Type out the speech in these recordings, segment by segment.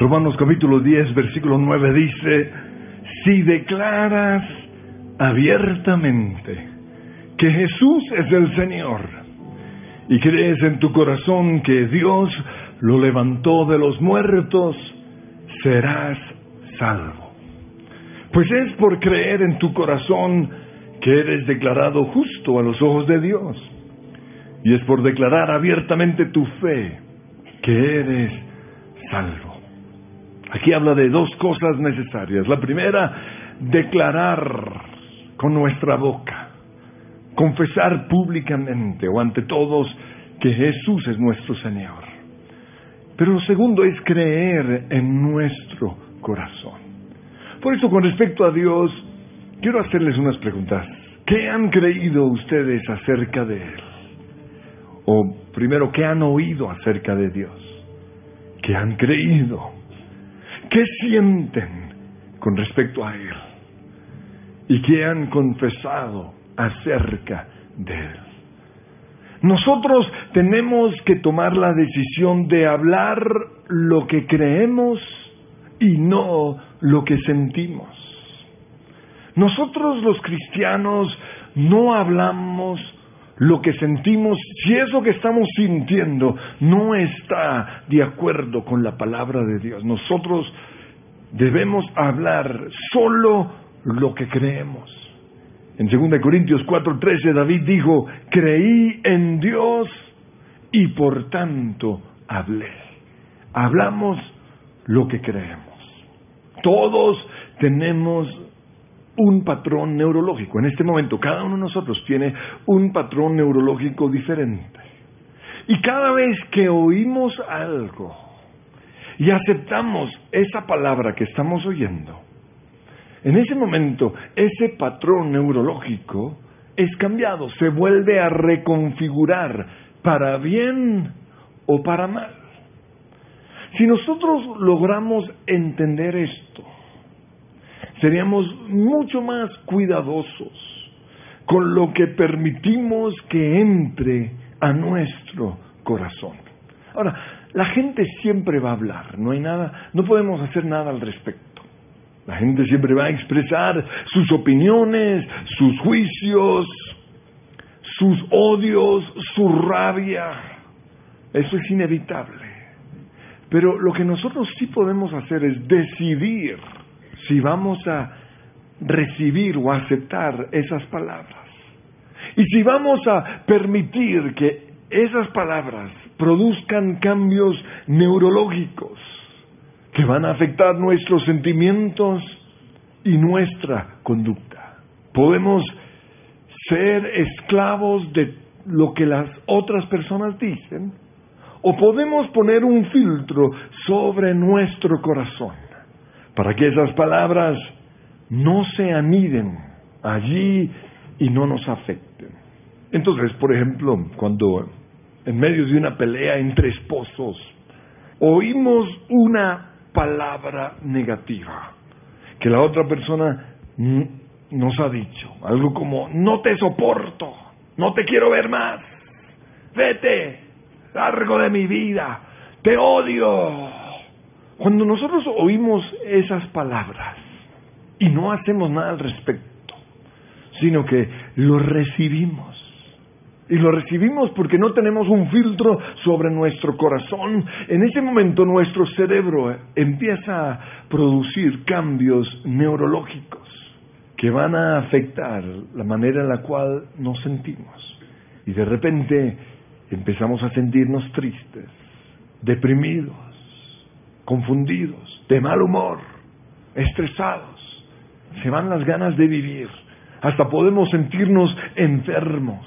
Romanos capítulo 10, versículo 9 dice, si declaras abiertamente que Jesús es el Señor y crees en tu corazón que Dios lo levantó de los muertos, serás salvo. Pues es por creer en tu corazón que eres declarado justo a los ojos de Dios. Y es por declarar abiertamente tu fe que eres salvo. Aquí habla de dos cosas necesarias. La primera, declarar con nuestra boca, confesar públicamente o ante todos que Jesús es nuestro Señor. Pero lo segundo es creer en nuestro corazón. Por eso, con respecto a Dios, quiero hacerles unas preguntas. ¿Qué han creído ustedes acerca de Él? O primero, ¿qué han oído acerca de Dios? ¿Qué han creído? ¿Qué sienten con respecto a Él? ¿Y qué han confesado acerca de Él? Nosotros tenemos que tomar la decisión de hablar lo que creemos y no lo que sentimos. Nosotros los cristianos no hablamos lo que sentimos si eso que estamos sintiendo no está de acuerdo con la palabra de Dios. Nosotros debemos hablar solo lo que creemos. En 2 Corintios 4:13 David dijo, creí en Dios y por tanto hablé. Hablamos lo que creemos. Todos tenemos un patrón neurológico. En este momento cada uno de nosotros tiene un patrón neurológico diferente. Y cada vez que oímos algo y aceptamos esa palabra que estamos oyendo, en ese momento ese patrón neurológico es cambiado, se vuelve a reconfigurar para bien o para mal. Si nosotros logramos entender esto, seríamos mucho más cuidadosos con lo que permitimos que entre a nuestro corazón. Ahora, la gente siempre va a hablar, no hay nada, no podemos hacer nada al respecto. La gente siempre va a expresar sus opiniones, sus juicios, sus odios, su rabia. Eso es inevitable. Pero lo que nosotros sí podemos hacer es decidir si vamos a recibir o aceptar esas palabras. Y si vamos a permitir que esas palabras produzcan cambios neurológicos que van a afectar nuestros sentimientos y nuestra conducta. Podemos ser esclavos de lo que las otras personas dicen o podemos poner un filtro sobre nuestro corazón para que esas palabras no se aniden allí y no nos afecten. Entonces, por ejemplo, cuando en medio de una pelea entre esposos oímos una palabra negativa que la otra persona nos ha dicho, algo como, no te soporto, no te quiero ver más, vete, largo de mi vida, te odio. Cuando nosotros oímos esas palabras y no hacemos nada al respecto, sino que lo recibimos, y lo recibimos porque no tenemos un filtro sobre nuestro corazón, en ese momento nuestro cerebro empieza a producir cambios neurológicos que van a afectar la manera en la cual nos sentimos. Y de repente empezamos a sentirnos tristes, deprimidos, confundidos, de mal humor, estresados. Se van las ganas de vivir. Hasta podemos sentirnos enfermos.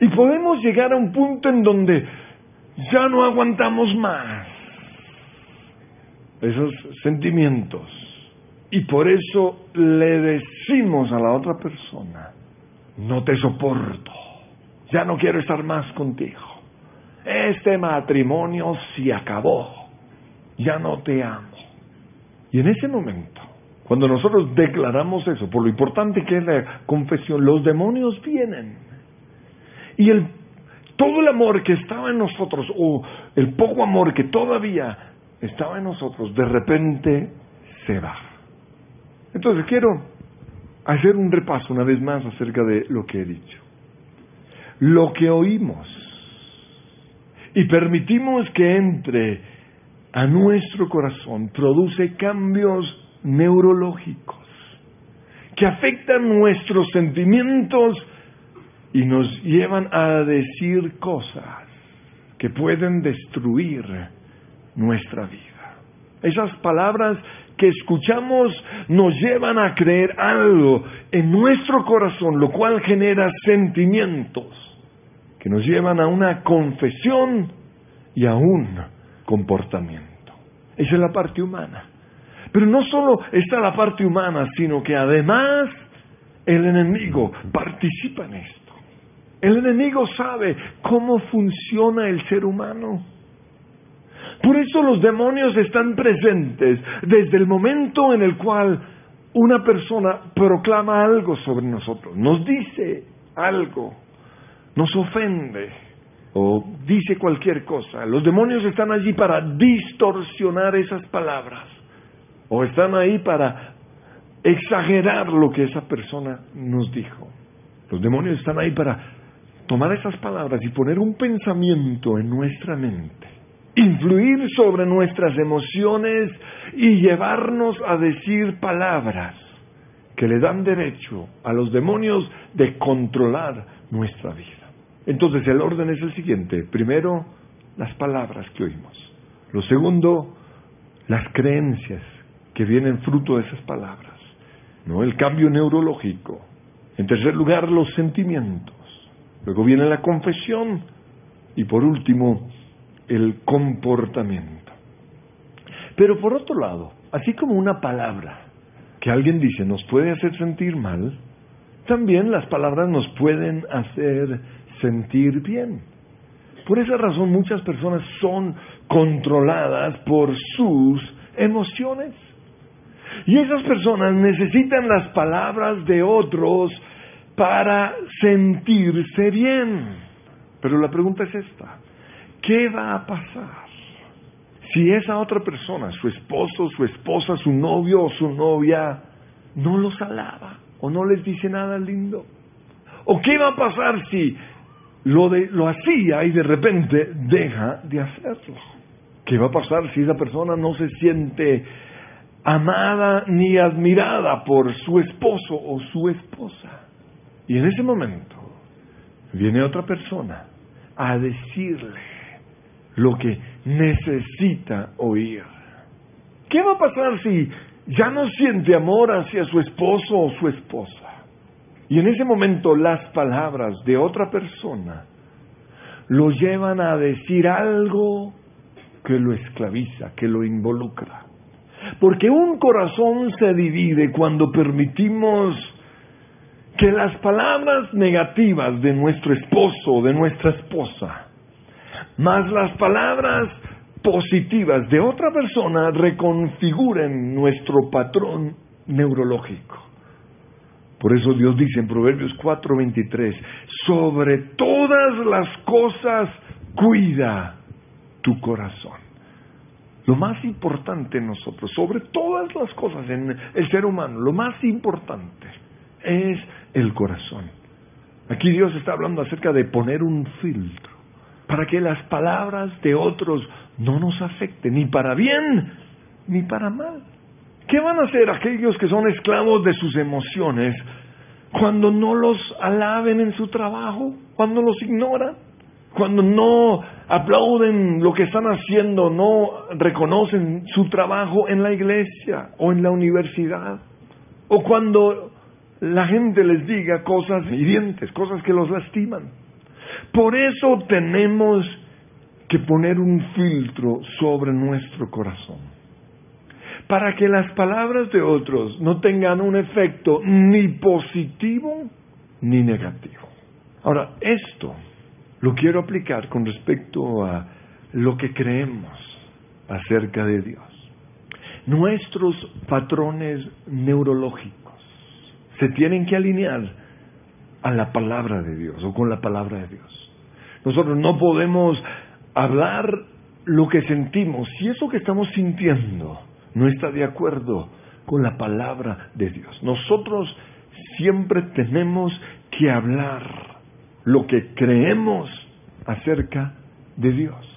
Y podemos llegar a un punto en donde ya no aguantamos más esos sentimientos. Y por eso le decimos a la otra persona, no te soporto, ya no quiero estar más contigo. Este matrimonio se acabó, ya no te amo. Y en ese momento, cuando nosotros declaramos eso, por lo importante que es la confesión, los demonios vienen. Y el, todo el amor que estaba en nosotros, o el poco amor que todavía estaba en nosotros, de repente se va. Entonces quiero hacer un repaso una vez más acerca de lo que he dicho. Lo que oímos y permitimos que entre a nuestro corazón produce cambios neurológicos que afectan nuestros sentimientos y nos llevan a decir cosas que pueden destruir nuestra vida. Esas palabras que escuchamos nos llevan a creer algo en nuestro corazón, lo cual genera sentimientos que nos llevan a una confesión y a un comportamiento. Esa es la parte humana. Pero no solo está la parte humana, sino que además el enemigo participa en esto. El enemigo sabe cómo funciona el ser humano. Por eso los demonios están presentes desde el momento en el cual una persona proclama algo sobre nosotros, nos dice algo, nos ofende o dice cualquier cosa. Los demonios están allí para distorsionar esas palabras o están ahí para exagerar lo que esa persona nos dijo. Los demonios están ahí para tomar esas palabras y poner un pensamiento en nuestra mente influir sobre nuestras emociones y llevarnos a decir palabras que le dan derecho a los demonios de controlar nuestra vida. Entonces el orden es el siguiente. Primero, las palabras que oímos. Lo segundo, las creencias que vienen fruto de esas palabras. ¿no? El cambio neurológico. En tercer lugar, los sentimientos. Luego viene la confesión. Y por último, el comportamiento. Pero por otro lado, así como una palabra que alguien dice nos puede hacer sentir mal, también las palabras nos pueden hacer sentir bien. Por esa razón muchas personas son controladas por sus emociones. Y esas personas necesitan las palabras de otros para sentirse bien. Pero la pregunta es esta. ¿Qué va a pasar si esa otra persona, su esposo, su esposa, su novio o su novia, no los alaba o no les dice nada lindo? ¿O qué va a pasar si lo, de, lo hacía y de repente deja de hacerlo? ¿Qué va a pasar si esa persona no se siente amada ni admirada por su esposo o su esposa? Y en ese momento viene otra persona a decirle, lo que necesita oír. ¿Qué va a pasar si ya no siente amor hacia su esposo o su esposa? Y en ese momento las palabras de otra persona lo llevan a decir algo que lo esclaviza, que lo involucra. Porque un corazón se divide cuando permitimos que las palabras negativas de nuestro esposo de nuestra esposa más las palabras positivas de otra persona reconfiguren nuestro patrón neurológico. Por eso Dios dice en Proverbios 4:23, sobre todas las cosas cuida tu corazón. Lo más importante en nosotros, sobre todas las cosas en el ser humano, lo más importante es el corazón. Aquí Dios está hablando acerca de poner un filtro para que las palabras de otros no nos afecten, ni para bien ni para mal. ¿Qué van a hacer aquellos que son esclavos de sus emociones cuando no los alaben en su trabajo, cuando los ignoran, cuando no aplauden lo que están haciendo, no reconocen su trabajo en la iglesia o en la universidad, o cuando la gente les diga cosas hirientes, cosas que los lastiman? Por eso tenemos que poner un filtro sobre nuestro corazón, para que las palabras de otros no tengan un efecto ni positivo ni negativo. Ahora, esto lo quiero aplicar con respecto a lo que creemos acerca de Dios. Nuestros patrones neurológicos se tienen que alinear a la palabra de Dios o con la palabra de Dios. Nosotros no podemos hablar lo que sentimos, si eso que estamos sintiendo no está de acuerdo con la palabra de Dios, nosotros siempre tenemos que hablar lo que creemos acerca de Dios.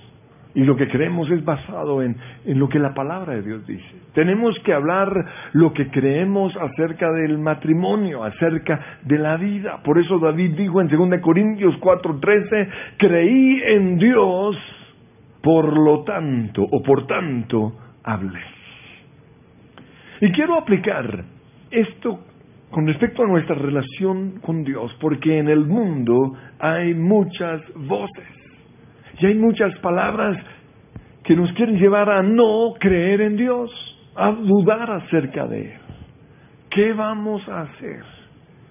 Y lo que creemos es basado en, en, lo que la palabra de Dios dice. Tenemos que hablar lo que creemos acerca del matrimonio, acerca de la vida. Por eso David dijo en 2 Corintios 4:13, creí en Dios, por lo tanto, o por tanto, hablé. Y quiero aplicar esto con respecto a nuestra relación con Dios, porque en el mundo hay muchas voces y hay muchas palabras que nos quieren llevar a no creer en Dios, a dudar acerca de Él. ¿Qué vamos a hacer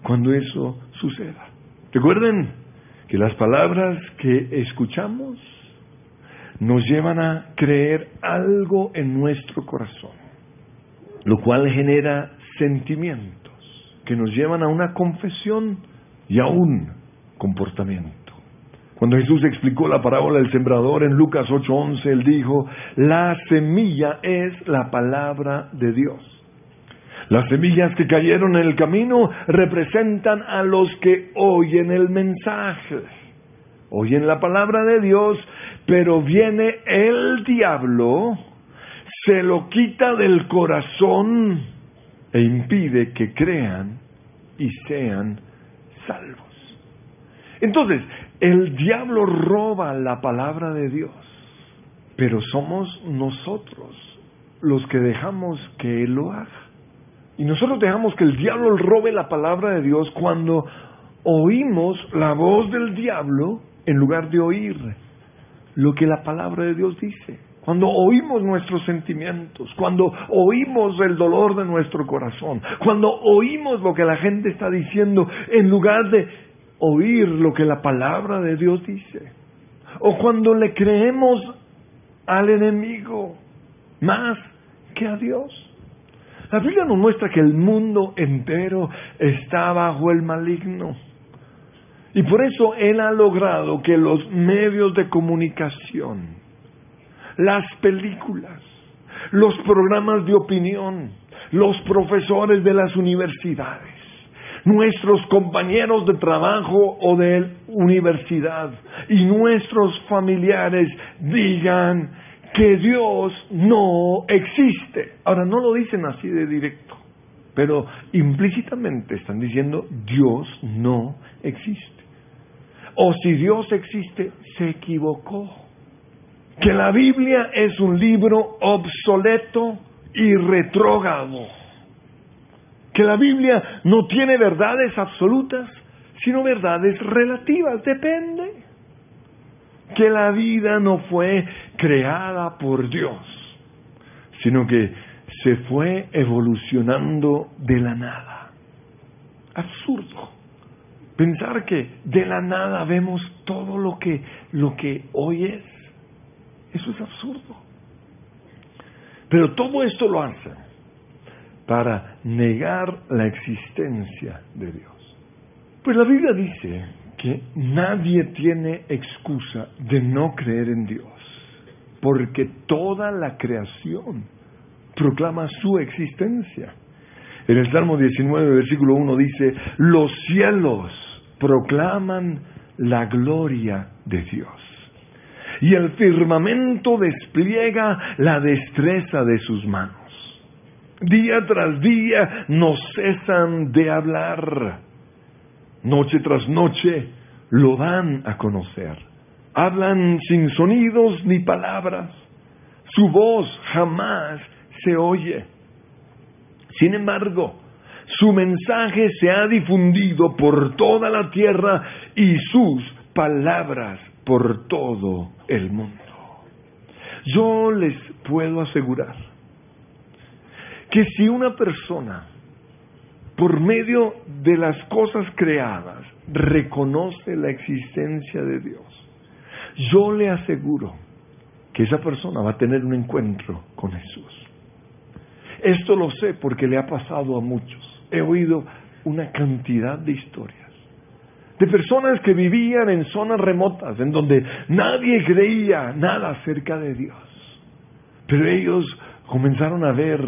cuando eso suceda? Recuerden que las palabras que escuchamos nos llevan a creer algo en nuestro corazón, lo cual genera sentimientos que nos llevan a una confesión y a un comportamiento. Cuando Jesús explicó la parábola del sembrador en Lucas 8:11, él dijo, la semilla es la palabra de Dios. Las semillas que cayeron en el camino representan a los que oyen el mensaje, oyen la palabra de Dios, pero viene el diablo, se lo quita del corazón e impide que crean y sean salvos. Entonces, el diablo roba la palabra de Dios, pero somos nosotros los que dejamos que Él lo haga. Y nosotros dejamos que el diablo robe la palabra de Dios cuando oímos la voz del diablo en lugar de oír lo que la palabra de Dios dice. Cuando oímos nuestros sentimientos, cuando oímos el dolor de nuestro corazón, cuando oímos lo que la gente está diciendo en lugar de oír lo que la palabra de Dios dice. O cuando le creemos al enemigo más que a Dios. La Biblia nos muestra que el mundo entero está bajo el maligno. Y por eso Él ha logrado que los medios de comunicación, las películas, los programas de opinión, los profesores de las universidades, nuestros compañeros de trabajo o de universidad y nuestros familiares digan que Dios no existe. Ahora, no lo dicen así de directo, pero implícitamente están diciendo Dios no existe. O si Dios existe, se equivocó. Que la Biblia es un libro obsoleto y retrógrado que la Biblia no tiene verdades absolutas, sino verdades relativas, depende. Que la vida no fue creada por Dios, sino que se fue evolucionando de la nada. Absurdo. Pensar que de la nada vemos todo lo que, lo que hoy es. Eso es absurdo. Pero todo esto lo hacen para negar la existencia de Dios. Pues la Biblia dice que nadie tiene excusa de no creer en Dios, porque toda la creación proclama su existencia. En el Salmo 19, versículo 1 dice, los cielos proclaman la gloria de Dios. Y el firmamento despliega la destreza de sus manos. Día tras día no cesan de hablar. Noche tras noche lo dan a conocer. Hablan sin sonidos ni palabras. Su voz jamás se oye. Sin embargo, su mensaje se ha difundido por toda la tierra y sus palabras por todo el mundo. Yo les puedo asegurar que si una persona, por medio de las cosas creadas, reconoce la existencia de Dios, yo le aseguro que esa persona va a tener un encuentro con Jesús. Esto lo sé porque le ha pasado a muchos. He oído una cantidad de historias de personas que vivían en zonas remotas, en donde nadie creía nada acerca de Dios. Pero ellos comenzaron a ver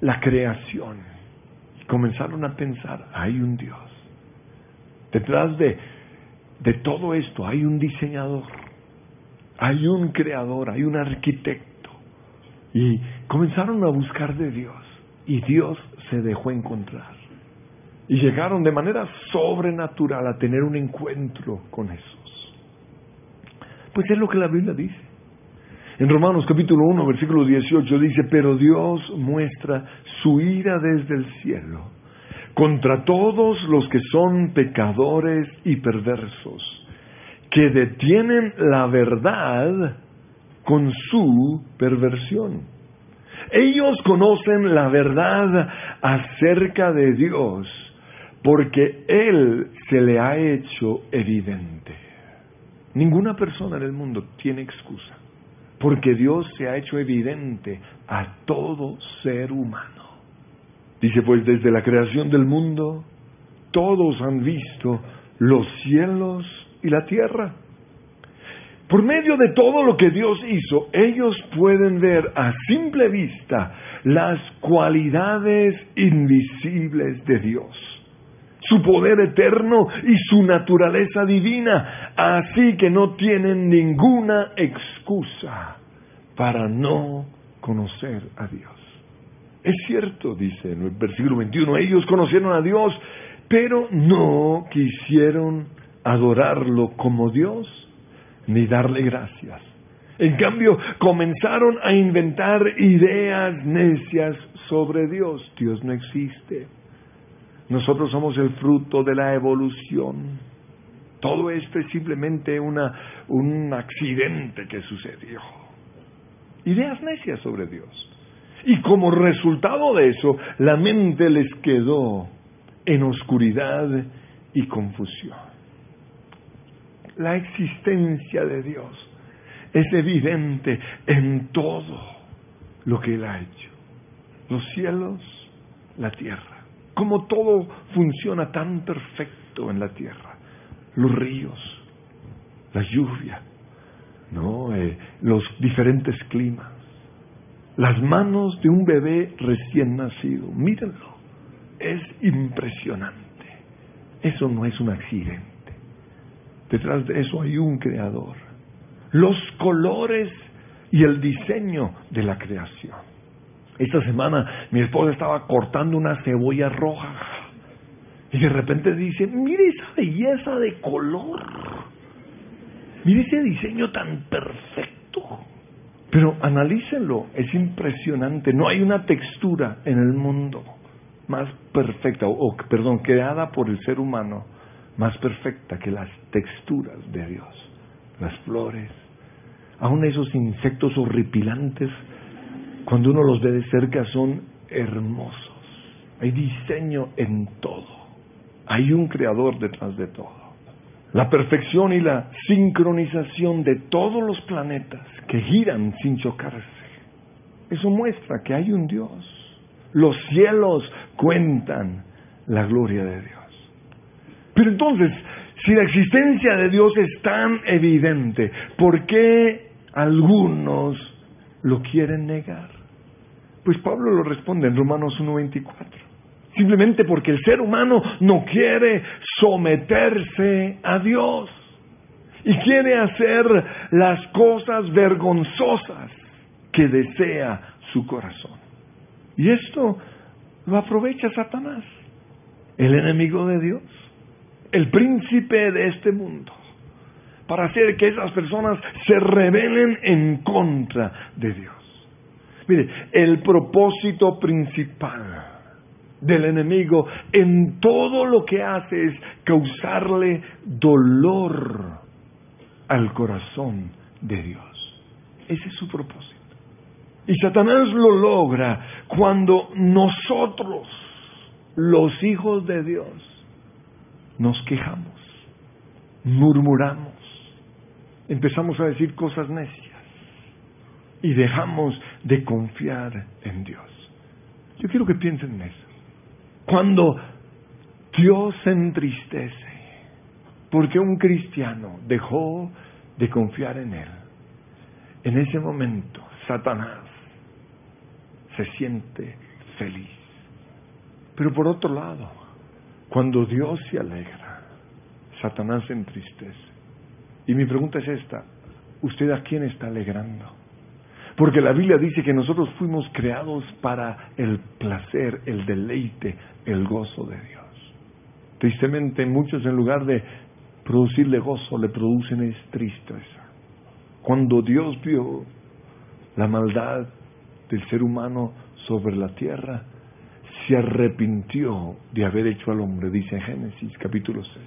la creación y comenzaron a pensar, hay un Dios. Detrás de, de todo esto hay un diseñador, hay un creador, hay un arquitecto. Y comenzaron a buscar de Dios y Dios se dejó encontrar. Y llegaron de manera sobrenatural a tener un encuentro con Jesús. Pues es lo que la Biblia dice. En Romanos capítulo 1, versículo 18 dice, pero Dios muestra su ira desde el cielo contra todos los que son pecadores y perversos, que detienen la verdad con su perversión. Ellos conocen la verdad acerca de Dios porque Él se le ha hecho evidente. Ninguna persona en el mundo tiene excusa, porque Dios se ha hecho evidente a todo ser humano. Dice pues, desde la creación del mundo, todos han visto los cielos y la tierra. Por medio de todo lo que Dios hizo, ellos pueden ver a simple vista las cualidades invisibles de Dios su poder eterno y su naturaleza divina, así que no tienen ninguna excusa para no conocer a Dios. Es cierto, dice en el versículo 21, ellos conocieron a Dios, pero no quisieron adorarlo como Dios ni darle gracias. En cambio, comenzaron a inventar ideas necias sobre Dios. Dios no existe. Nosotros somos el fruto de la evolución. Todo esto es simplemente una, un accidente que sucedió. Ideas necias sobre Dios. Y como resultado de eso, la mente les quedó en oscuridad y confusión. La existencia de Dios es evidente en todo lo que Él ha hecho. Los cielos, la tierra cómo todo funciona tan perfecto en la tierra. Los ríos, la lluvia, ¿no? Eh, los diferentes climas, las manos de un bebé recién nacido. Mírenlo, es impresionante. Eso no es un accidente. Detrás de eso hay un creador. Los colores y el diseño de la creación. Esta semana mi esposa estaba cortando una cebolla roja. Y de repente dice, mire esa belleza de color, mire ese diseño tan perfecto. Pero analícenlo, es impresionante, no hay una textura en el mundo más perfecta, o, perdón, creada por el ser humano, más perfecta que las texturas de Dios, las flores, aún esos insectos horripilantes cuando uno los ve de cerca son hermosos. Hay diseño en todo. Hay un creador detrás de todo. La perfección y la sincronización de todos los planetas que giran sin chocarse. Eso muestra que hay un Dios. Los cielos cuentan la gloria de Dios. Pero entonces, si la existencia de Dios es tan evidente, ¿por qué algunos lo quieren negar? Pues Pablo lo responde en Romanos 1.24. Simplemente porque el ser humano no quiere someterse a Dios y quiere hacer las cosas vergonzosas que desea su corazón. Y esto lo aprovecha Satanás, el enemigo de Dios, el príncipe de este mundo, para hacer que esas personas se rebelen en contra de Dios. Mire, el propósito principal del enemigo en todo lo que hace es causarle dolor al corazón de Dios. Ese es su propósito. Y Satanás lo logra cuando nosotros, los hijos de Dios, nos quejamos, murmuramos, empezamos a decir cosas necias y dejamos de confiar en Dios. Yo quiero que piensen en eso. Cuando Dios se entristece, porque un cristiano dejó de confiar en Él. En ese momento, Satanás se siente feliz. Pero por otro lado, cuando Dios se alegra, Satanás se entristece. Y mi pregunta es esta, ¿usted a quién está alegrando? Porque la Biblia dice que nosotros fuimos creados para el placer, el deleite, el gozo de Dios. Tristemente muchos en lugar de producirle gozo le producen es tristeza. Cuando Dios vio la maldad del ser humano sobre la tierra, se arrepintió de haber hecho al hombre, dice Génesis capítulo 6.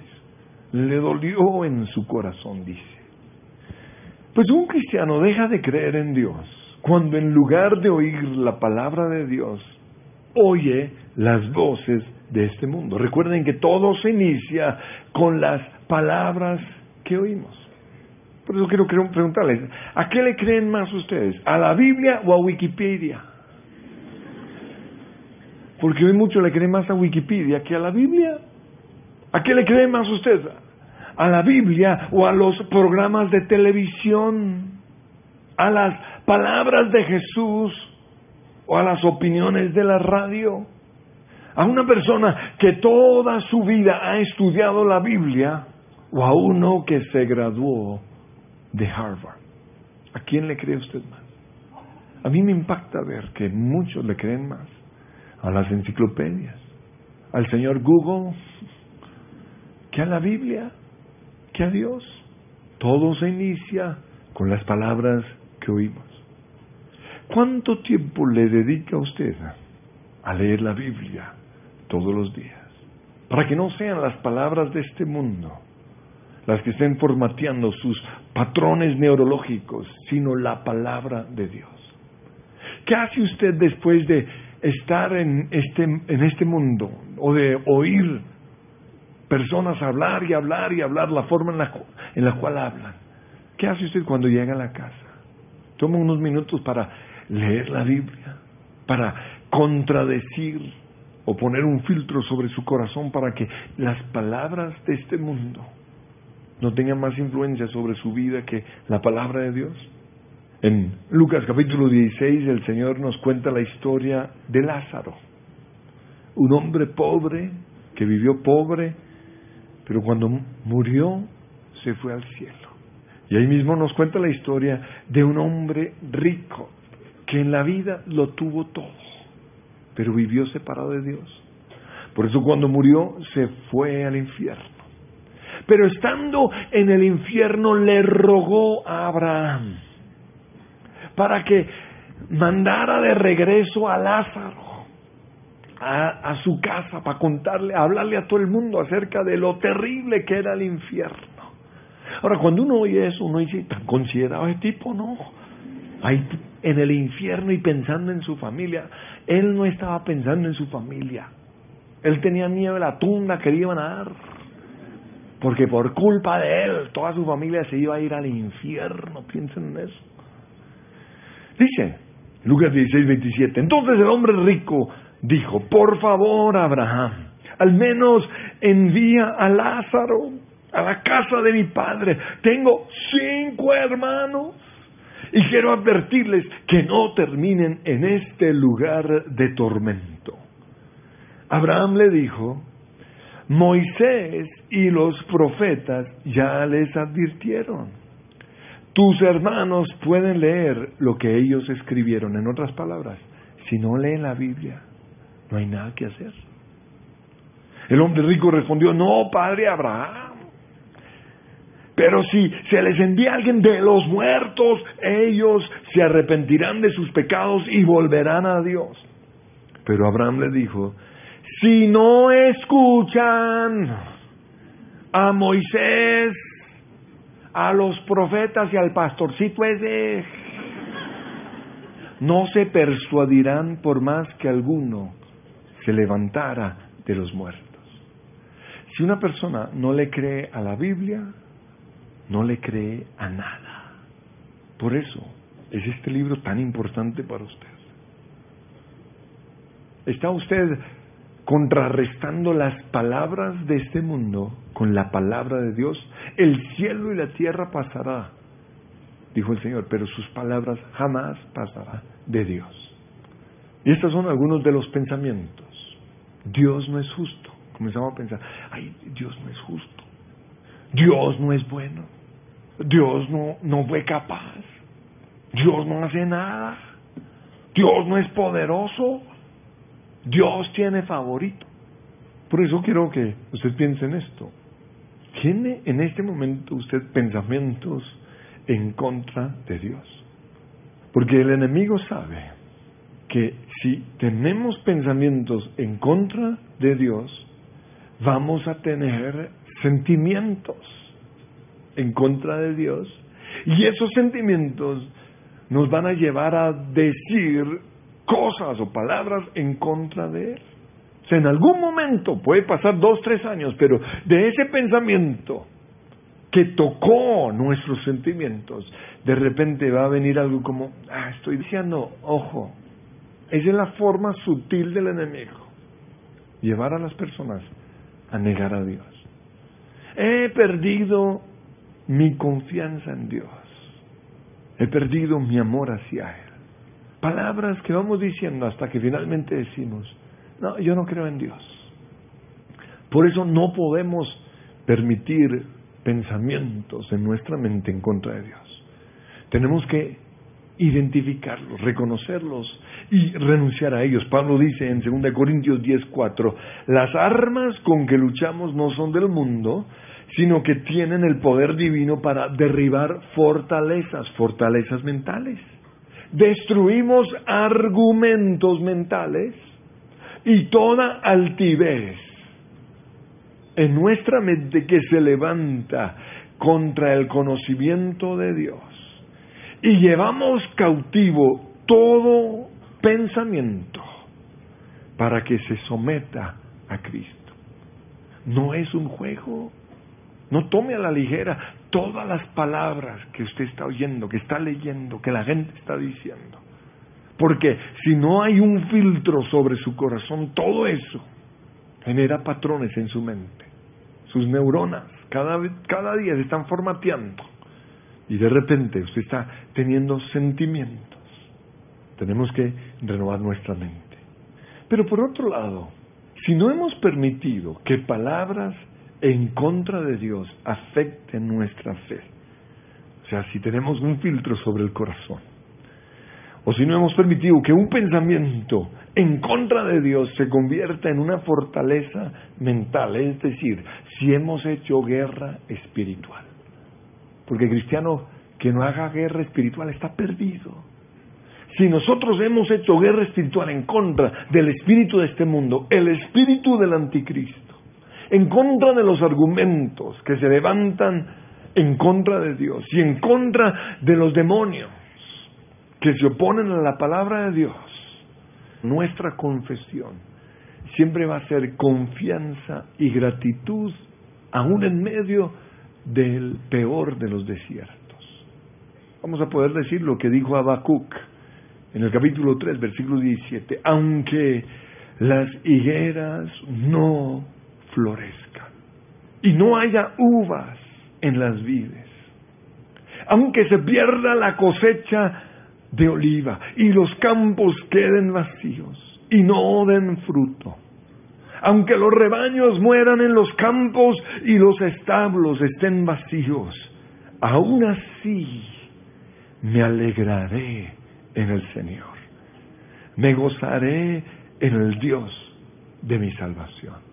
Le dolió en su corazón, dice. Pues un cristiano deja de creer en Dios cuando en lugar de oír la palabra de Dios, oye las voces de este mundo. Recuerden que todo se inicia con las palabras que oímos. Por eso quiero preguntarles, ¿a qué le creen más ustedes? ¿A la Biblia o a Wikipedia? Porque hoy muchos le creen más a Wikipedia que a la Biblia. ¿A qué le creen más ustedes? ¿A la Biblia o a los programas de televisión? ¿A las palabras de Jesús o a las opiniones de la radio? ¿A una persona que toda su vida ha estudiado la Biblia o a uno que se graduó de Harvard? ¿A quién le cree usted más? A mí me impacta ver que muchos le creen más a las enciclopedias, al señor Google, que a la Biblia, que a Dios. Todo se inicia con las palabras oímos. ¿Cuánto tiempo le dedica usted a leer la Biblia todos los días? Para que no sean las palabras de este mundo las que estén formateando sus patrones neurológicos, sino la palabra de Dios. ¿Qué hace usted después de estar en este, en este mundo o de oír personas hablar y hablar y hablar la forma en la, en la cual hablan. ¿Qué hace usted cuando llega a la casa? Toma unos minutos para leer la Biblia, para contradecir o poner un filtro sobre su corazón para que las palabras de este mundo no tengan más influencia sobre su vida que la palabra de Dios. En Lucas capítulo 16 el Señor nos cuenta la historia de Lázaro, un hombre pobre que vivió pobre, pero cuando murió se fue al cielo. Y ahí mismo nos cuenta la historia de un hombre rico que en la vida lo tuvo todo, pero vivió separado de Dios. Por eso cuando murió se fue al infierno. Pero estando en el infierno le rogó a Abraham para que mandara de regreso a Lázaro a, su casa para contarle, hablarle a todo el mundo acerca de lo terrible que era el infierno. Ahora, cuando uno oye eso, uno dice, ¿tan considerado ese tipo? No. Ahí en el infierno y pensando en su familia. Él no estaba pensando en su familia. Él tenía miedo de la tumba que le iban a dar. Porque por culpa de él, toda su familia se iba a ir al infierno. Piensen en eso. Dice Lucas 16, 27. Entonces el hombre rico dijo, por favor, Abraham, al menos envía a Lázaro a la casa de mi padre. Tengo cinco hermanos. Y quiero advertirles que no terminen en este lugar de tormento. Abraham le dijo, Moisés y los profetas ya les advirtieron. Tus hermanos pueden leer lo que ellos escribieron. En otras palabras, si no leen la Biblia, no hay nada que hacer. El hombre rico respondió, no, padre Abraham. Pero si se les envía alguien de los muertos, ellos se arrepentirán de sus pecados y volverán a Dios. Pero Abraham le dijo, si no escuchan a Moisés a los profetas y al pastorcito ese no se persuadirán por más que alguno se levantara de los muertos. Si una persona no le cree a la Biblia, no le cree a nada. Por eso es este libro tan importante para usted. ¿Está usted contrarrestando las palabras de este mundo con la palabra de Dios, el cielo y la tierra pasará, dijo el Señor, pero sus palabras jamás pasarán de Dios. Y estos son algunos de los pensamientos. Dios no es justo. Comenzamos a pensar, ay, Dios no es justo. Dios no es bueno. Dios no, no fue capaz. Dios no hace nada. Dios no es poderoso. Dios tiene favorito. Por eso quiero que usted piense en esto. ¿Tiene en este momento usted pensamientos en contra de Dios? Porque el enemigo sabe que si tenemos pensamientos en contra de Dios, vamos a tener sentimientos en contra de Dios y esos sentimientos nos van a llevar a decir cosas o palabras en contra de Él. O sea, en algún momento, puede pasar dos, tres años, pero de ese pensamiento que tocó nuestros sentimientos, de repente va a venir algo como, ah, estoy diciendo, ojo, esa es la forma sutil del enemigo, llevar a las personas a negar a Dios. He perdido mi confianza en Dios, he perdido mi amor hacia Él. Palabras que vamos diciendo hasta que finalmente decimos, no, yo no creo en Dios. Por eso no podemos permitir pensamientos en nuestra mente en contra de Dios. Tenemos que identificarlos, reconocerlos y renunciar a ellos. Pablo dice en 2 Corintios 10:4, las armas con que luchamos no son del mundo, sino que tienen el poder divino para derribar fortalezas, fortalezas mentales. Destruimos argumentos mentales y toda altivez en nuestra mente que se levanta contra el conocimiento de Dios y llevamos cautivo todo pensamiento para que se someta a Cristo. No es un juego. No tome a la ligera todas las palabras que usted está oyendo, que está leyendo, que la gente está diciendo. Porque si no hay un filtro sobre su corazón, todo eso genera patrones en su mente. Sus neuronas cada, cada día se están formateando. Y de repente usted está teniendo sentimientos. Tenemos que renovar nuestra mente. Pero por otro lado, si no hemos permitido que palabras en contra de Dios afecten nuestra fe, o sea, si tenemos un filtro sobre el corazón, o si no hemos permitido que un pensamiento en contra de Dios se convierta en una fortaleza mental, es decir, si hemos hecho guerra espiritual. Porque cristiano que no haga guerra espiritual está perdido. Si nosotros hemos hecho guerra espiritual en contra del espíritu de este mundo, el espíritu del anticristo, en contra de los argumentos que se levantan en contra de Dios y en contra de los demonios que se oponen a la palabra de Dios, nuestra confesión siempre va a ser confianza y gratitud aún en medio del peor de los desiertos. Vamos a poder decir lo que dijo Habacuc en el capítulo 3, versículo 17, aunque las higueras no florezcan y no haya uvas en las vides, aunque se pierda la cosecha de oliva y los campos queden vacíos y no den fruto, aunque los rebaños mueran en los campos y los establos estén vacíos, aún así me alegraré en el Señor, me gozaré en el Dios de mi salvación.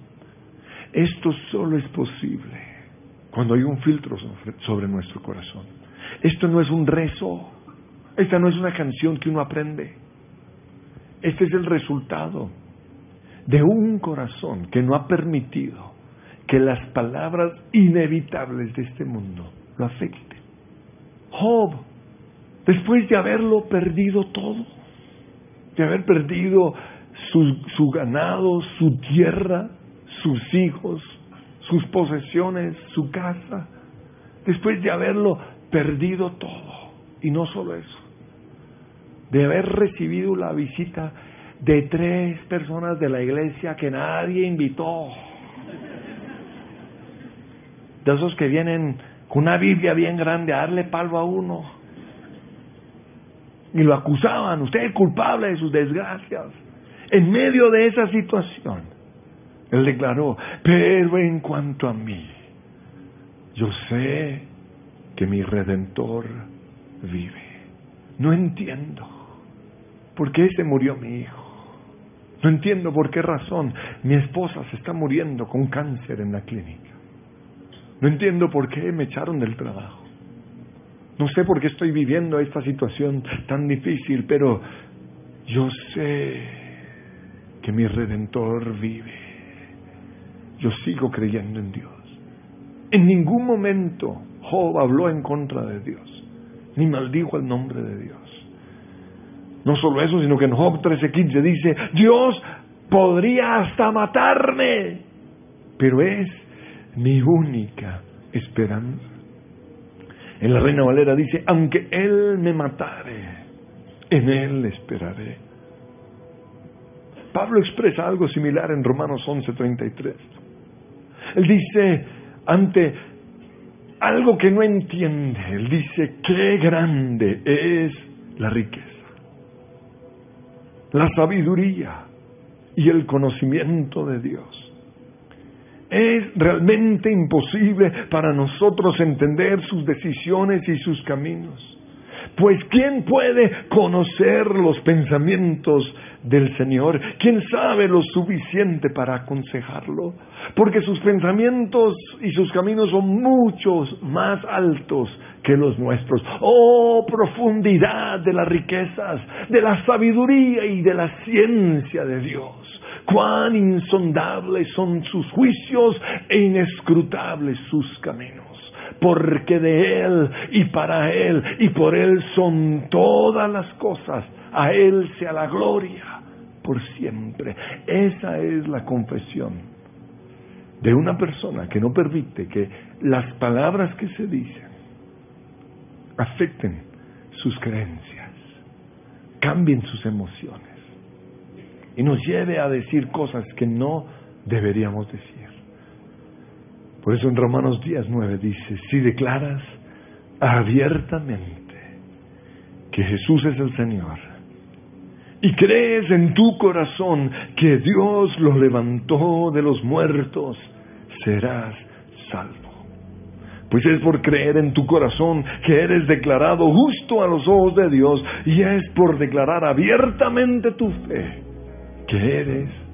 Esto solo es posible cuando hay un filtro sobre, nuestro corazón. Esto no es un rezo, esta no es una canción que uno aprende. Este es el resultado de un corazón que no ha permitido que las palabras inevitables de este mundo lo afecten. Job, después de haberlo perdido todo, de haber perdido su, su ganado, su tierra, sus hijos, sus posesiones, su casa, después de haberlo perdido todo, y no solo eso, de haber recibido la visita de tres personas de la iglesia que nadie invitó. De esos que vienen con una Biblia bien grande a darle palo a uno. Y lo acusaban, usted es culpable de sus desgracias. En medio de esa situación, él declaró, pero en cuanto a mí, yo sé que mi redentor vive. No entiendo por qué se murió mi hijo. No entiendo por qué razón mi esposa se está muriendo con cáncer en la clínica. No entiendo por qué me echaron del trabajo. No sé por qué estoy viviendo esta situación tan difícil, pero yo sé que mi redentor vive. Yo sigo creyendo en Dios. En ningún momento Job habló en contra de Dios, ni maldijo el nombre de Dios. No solo eso, sino que en Job 13:15 dice, Dios podría hasta matarme, pero es mi única esperanza. En la Reina Valera dice, aunque Él me matare, en Él esperaré. Pablo expresa algo similar en Romanos 11:33. Él dice, ante algo que no entiende, él dice, qué grande es la riqueza, la sabiduría y el conocimiento de Dios. Es realmente imposible para nosotros entender sus decisiones y sus caminos. Pues ¿quién puede conocer los pensamientos del Señor? ¿Quién sabe lo suficiente para aconsejarlo? Porque sus pensamientos y sus caminos son muchos más altos que los nuestros. Oh, profundidad de las riquezas, de la sabiduría y de la ciencia de Dios. Cuán insondables son sus juicios e inescrutables sus caminos porque de Él y para Él y por Él son todas las cosas. A Él sea la gloria por siempre. Esa es la confesión de una persona que no permite que las palabras que se dicen afecten sus creencias, cambien sus emociones y nos lleve a decir cosas que no deberíamos decir. Por eso en Romanos 10, 9 dice, si declaras abiertamente que Jesús es el Señor y crees en tu corazón que Dios lo levantó de los muertos, serás salvo. Pues es por creer en tu corazón que eres declarado justo a los ojos de Dios y es por declarar abiertamente tu fe que eres